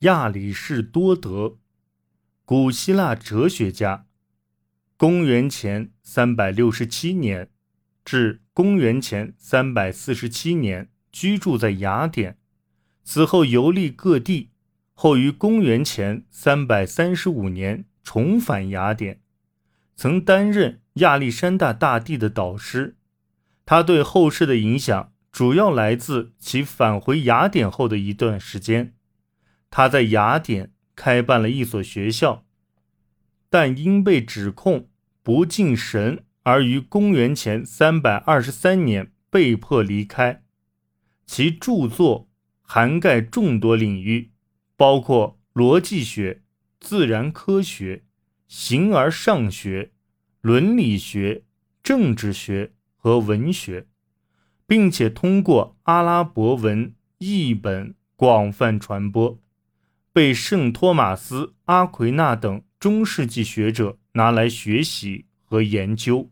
亚里士多德，古希腊哲学家，公元前三百六十七年至公元前三百四十七年居住在雅典，此后游历各地，后于公元前三百三十五年重返雅典，曾担任亚历山大大帝的导师。他对后世的影响主要来自其返回雅典后的一段时间。他在雅典开办了一所学校，但因被指控不敬神而于公元前三百二十三年被迫离开。其著作涵盖众多领域，包括逻辑学、自然科学、形而上学、伦理学、政治学和文学，并且通过阿拉伯文译本广泛传播。被圣托马斯、阿奎那等中世纪学者拿来学习和研究。